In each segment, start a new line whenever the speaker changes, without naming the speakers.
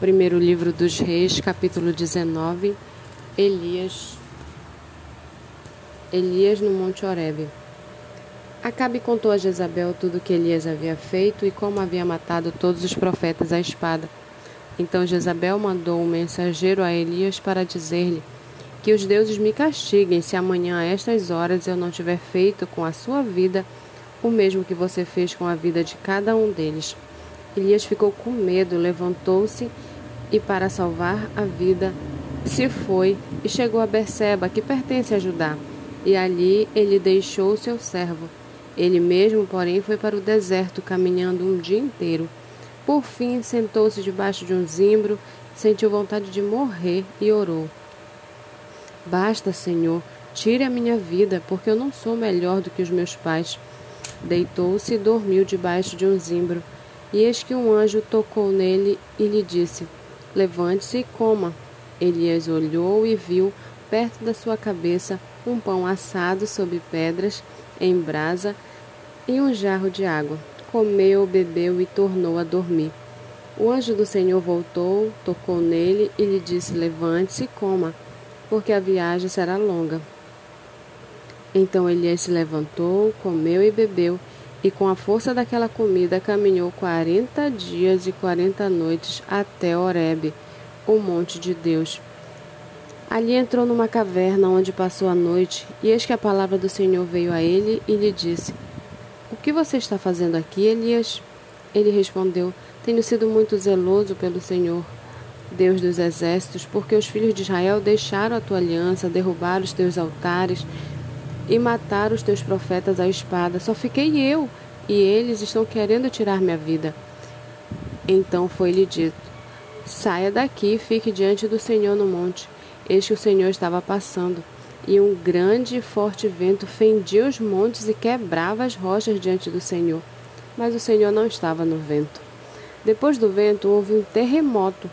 Primeiro livro dos Reis, capítulo 19. Elias Elias no Monte Horebe. Acabe contou a Jezabel tudo o que Elias havia feito e como havia matado todos os profetas à espada. Então Jezabel mandou um mensageiro a Elias para dizer-lhe que os deuses me castiguem se amanhã a estas horas eu não tiver feito com a sua vida o mesmo que você fez com a vida de cada um deles. Elias ficou com medo, levantou-se e, para salvar a vida, se foi e chegou a Berseba, que pertence a Judá. E ali ele deixou seu servo. Ele mesmo, porém, foi para o deserto, caminhando um dia inteiro. Por fim, sentou-se debaixo de um zimbro, sentiu vontade de morrer e orou. Basta, Senhor, tire a minha vida, porque eu não sou melhor do que os meus pais. Deitou-se e dormiu debaixo de um zimbro. E eis que um anjo tocou nele e lhe disse: Levante-se e coma. Elias olhou e viu, perto da sua cabeça, um pão assado sob pedras, em brasa, e um jarro de água. Comeu, bebeu e tornou a dormir. O anjo do Senhor voltou, tocou nele e lhe disse: Levante-se e coma, porque a viagem será longa. Então Elias se levantou, comeu e bebeu, e com a força daquela comida caminhou quarenta dias e quarenta noites até Horebe, o monte de Deus. Ali entrou numa caverna onde passou a noite, e eis que a palavra do Senhor veio a ele e lhe disse: O que você está fazendo aqui, Elias? Ele respondeu: Tenho sido muito zeloso pelo Senhor, Deus dos exércitos, porque os filhos de Israel deixaram a tua aliança, derrubaram os teus altares e mataram os teus profetas à espada. Só fiquei eu, e eles estão querendo tirar minha vida. Então foi-lhe dito: Saia daqui e fique diante do Senhor no monte. Eis que o Senhor estava passando, e um grande e forte vento fendia os montes e quebrava as rochas diante do Senhor. Mas o Senhor não estava no vento. Depois do vento houve um terremoto,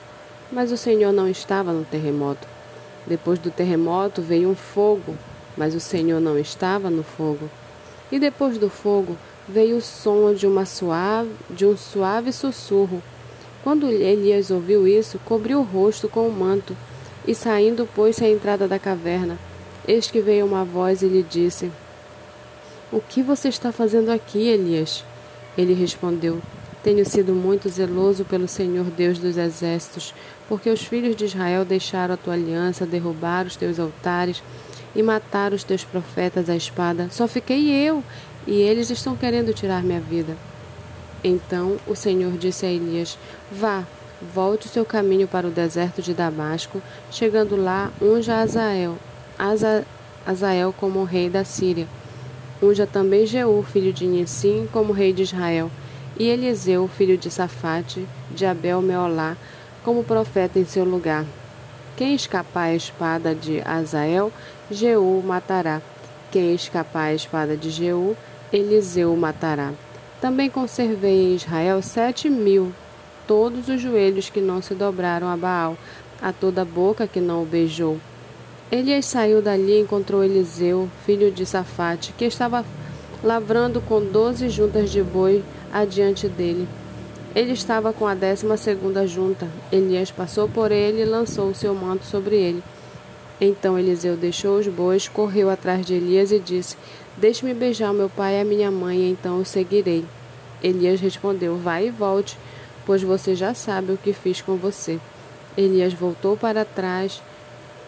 mas o Senhor não estava no terremoto. Depois do terremoto veio um fogo, mas o Senhor não estava no fogo. E depois do fogo veio o som de, uma suave, de um suave sussurro. Quando Elias ouviu isso, cobriu o rosto com o manto e, saindo, pôs-se à entrada da caverna. Eis que veio uma voz e lhe disse: O que você está fazendo aqui, Elias? Ele respondeu: Tenho sido muito zeloso pelo Senhor Deus dos exércitos, porque os filhos de Israel deixaram a tua aliança, derrubaram os teus altares e mataram os teus profetas à espada. Só fiquei eu, e eles estão querendo tirar minha vida. Então o Senhor disse a Elias: Vá, volte o seu caminho para o deserto de Damasco. Chegando lá, unja Azael, Aza, Azael como rei da Síria. Unja também Jeú, filho de Nissim, como rei de Israel, e Eliseu, filho de Safate, de Abel Meolá, como profeta em seu lugar. Quem escapar à espada de Azael, Jeú matará. Quem escapar à espada de Jeú, Eliseu matará. Também conservei em Israel sete mil, todos os joelhos que não se dobraram a Baal, a toda a boca que não o beijou. Elias saiu dali e encontrou Eliseu, filho de Safate, que estava lavrando com doze juntas de boi adiante dele. Ele estava com a décima segunda junta. Elias passou por ele e lançou o seu manto sobre ele. Então Eliseu deixou os bois, correu atrás de Elias e disse: Deixe-me beijar meu pai e a minha mãe, então o seguirei. Elias respondeu: Vai e volte, pois você já sabe o que fiz com você. Elias voltou para trás.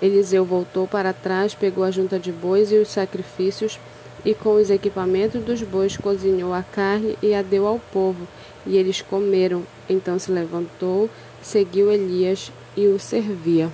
Eliseu voltou para trás, pegou a junta de bois e os sacrifícios, e com os equipamentos dos bois cozinhou a carne e a deu ao povo e eles comeram. Então se levantou, seguiu Elias e o servia.